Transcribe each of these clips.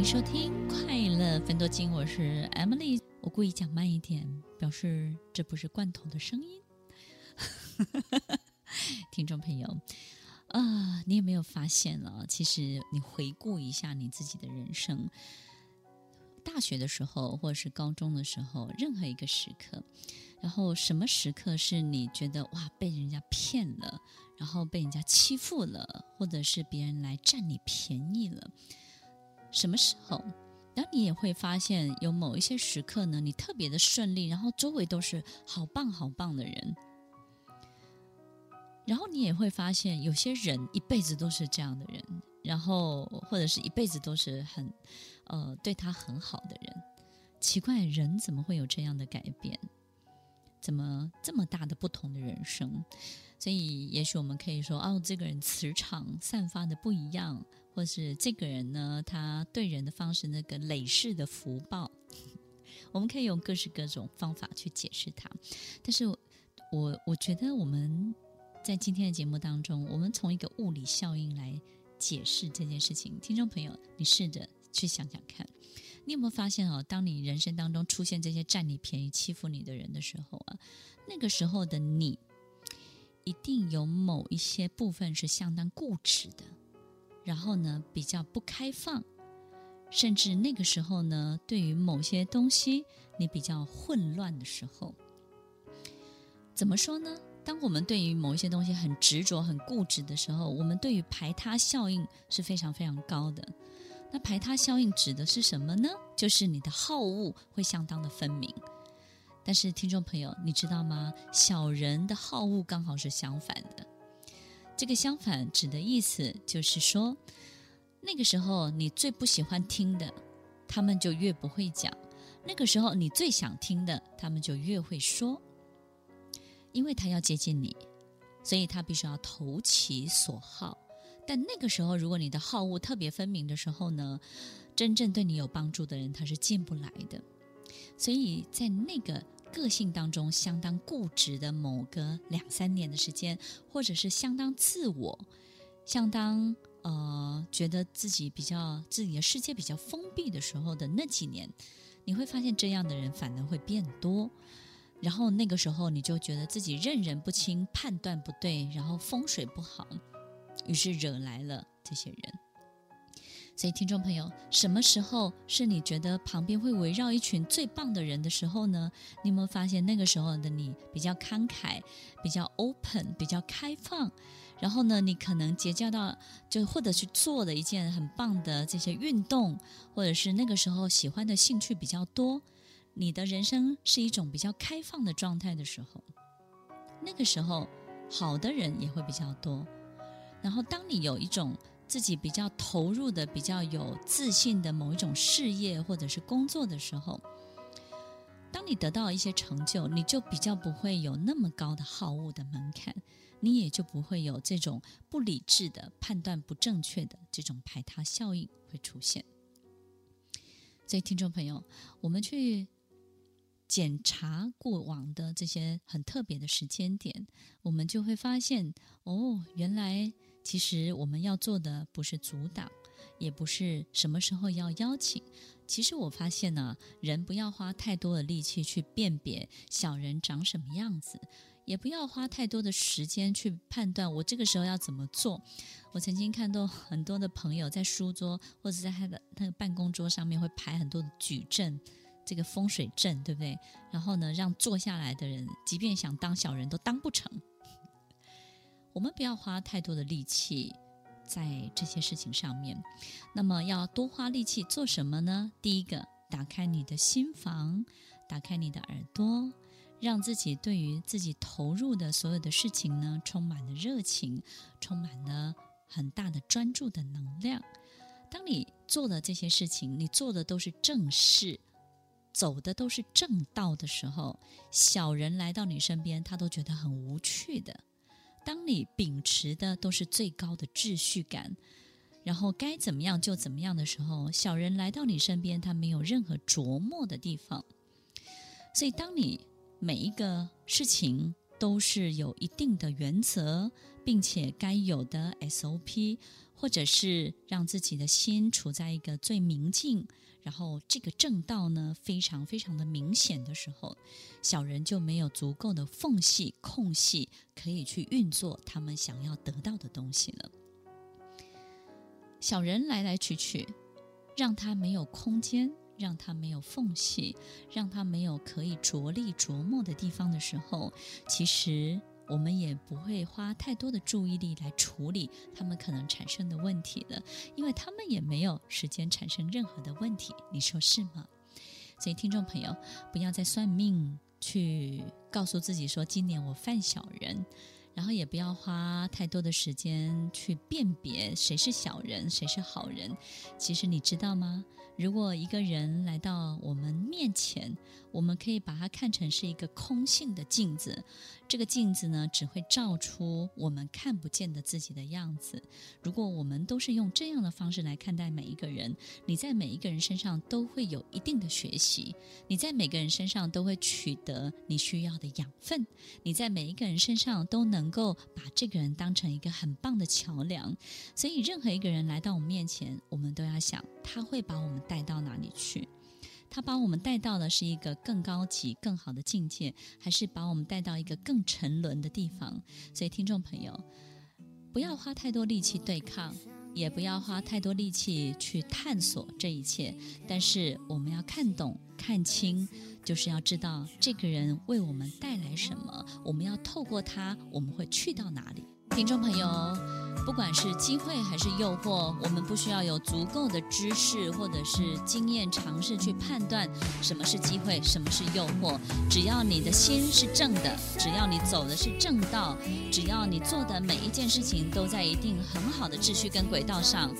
迎收听《快乐分多金》，我是 Emily。我故意讲慢一点，表示这不是罐头的声音。听众朋友，啊、你有没有发现了？其实你回顾一下你自己的人生，大学的时候，或者是高中的时候，任何一个时刻，然后什么时刻是你觉得哇，被人家骗了，然后被人家欺负了，或者是别人来占你便宜了？什么时候？然后你也会发现，有某一些时刻呢，你特别的顺利，然后周围都是好棒好棒的人。然后你也会发现，有些人一辈子都是这样的人，然后或者是一辈子都是很，呃，对他很好的人。奇怪，人怎么会有这样的改变？怎么这么大的不同的人生？所以，也许我们可以说，哦，这个人磁场散发的不一样。或是这个人呢，他对人的方式，那个累世的福报，我们可以用各式各种方法去解释它。但是我，我觉得我们在今天的节目当中，我们从一个物理效应来解释这件事情。听众朋友，你试着去想想看，你有没有发现哦，当你人生当中出现这些占你便宜、欺负你的人的时候啊，那个时候的你，一定有某一些部分是相当固执的。然后呢，比较不开放，甚至那个时候呢，对于某些东西你比较混乱的时候，怎么说呢？当我们对于某一些东西很执着、很固执的时候，我们对于排他效应是非常非常高的。那排他效应指的是什么呢？就是你的好恶会相当的分明。但是听众朋友，你知道吗？小人的好恶刚好是相反的。这个相反指的意思就是说，那个时候你最不喜欢听的，他们就越不会讲；那个时候你最想听的，他们就越会说。因为他要接近你，所以他必须要投其所好。但那个时候，如果你的好恶特别分明的时候呢，真正对你有帮助的人他是进不来的。所以在那个。个性当中相当固执的某个两三年的时间，或者是相当自我、相当呃觉得自己比较自己的世界比较封闭的时候的那几年，你会发现这样的人反而会变多。然后那个时候你就觉得自己认人不清、判断不对，然后风水不好，于是惹来了这些人。所以，听众朋友，什么时候是你觉得旁边会围绕一群最棒的人的时候呢？你有没有发现那个时候的你比较慷慨、比较 open、比较开放？然后呢，你可能结交到就或者去做的一件很棒的这些运动，或者是那个时候喜欢的兴趣比较多，你的人生是一种比较开放的状态的时候，那个时候好的人也会比较多。然后，当你有一种自己比较投入的、比较有自信的某一种事业或者是工作的时候，当你得到一些成就，你就比较不会有那么高的好恶的门槛，你也就不会有这种不理智的判断不正确的这种排他效应会出现。所以，听众朋友，我们去检查过往的这些很特别的时间点，我们就会发现，哦，原来。其实我们要做的不是阻挡，也不是什么时候要邀请。其实我发现呢，人不要花太多的力气去辨别小人长什么样子，也不要花太多的时间去判断我这个时候要怎么做。我曾经看到很多的朋友在书桌或者在他的那个办公桌上面会排很多的矩阵，这个风水阵，对不对？然后呢，让坐下来的人，即便想当小人都当不成。我们不要花太多的力气在这些事情上面，那么要多花力气做什么呢？第一个，打开你的心房，打开你的耳朵，让自己对于自己投入的所有的事情呢，充满了热情，充满了很大的专注的能量。当你做的这些事情，你做的都是正事，走的都是正道的时候，小人来到你身边，他都觉得很无趣的。当你秉持的都是最高的秩序感，然后该怎么样就怎么样的时候，小人来到你身边，他没有任何琢磨的地方。所以，当你每一个事情都是有一定的原则，并且该有的 SOP，或者是让自己的心处在一个最明净，然后这个正道呢非常非常的明显的时候，小人就没有足够的缝隙空隙可以去运作他们想要得到的东西了。小人来来去去，让他没有空间。让他没有缝隙，让他没有可以着力琢磨的地方的时候，其实我们也不会花太多的注意力来处理他们可能产生的问题了，因为他们也没有时间产生任何的问题，你说是吗？所以听众朋友，不要再算命去告诉自己说今年我犯小人。然后也不要花太多的时间去辨别谁是小人，谁是好人。其实你知道吗？如果一个人来到我们面前，我们可以把它看成是一个空性的镜子。这个镜子呢，只会照出我们看不见的自己的样子。如果我们都是用这样的方式来看待每一个人，你在每一个人身上都会有一定的学习，你在每个人身上都会取得你需要的养分，你在每一个人身上都能能够把这个人当成一个很棒的桥梁。所以，任何一个人来到我们面前，我们都要想他会把我们带到哪里去。他把我们带到的是一个更高级、更好的境界，还是把我们带到一个更沉沦的地方？所以，听众朋友，不要花太多力气对抗，也不要花太多力气去探索这一切。但是，我们要看懂、看清，就是要知道这个人为我们带来什么。我们要透过他，我们会去到哪里？听众朋友。不管是机会还是诱惑，我们不需要有足够的知识或者是经验尝试去判断什么是机会，什么是诱惑。只要你的心是正的，只要你走的是正道，只要你做的每一件事情都在一定很好的秩序跟轨道上。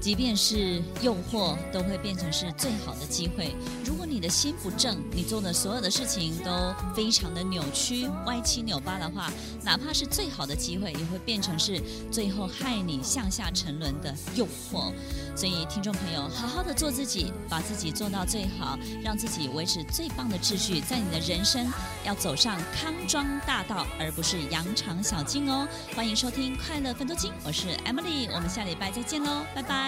即便是诱惑，都会变成是最好的机会。如果你的心不正，你做的所有的事情都非常的扭曲、歪七扭八的话，哪怕是最好的机会，也会变成是最后害你向下沉沦的诱惑。所以，听众朋友，好好的做自己，把自己做到最好，让自己维持最棒的秩序，在你的人生要走上康庄大道，而不是羊肠小径哦。欢迎收听《快乐分多金》，我是 Emily，我们下礼拜再见喽，拜拜。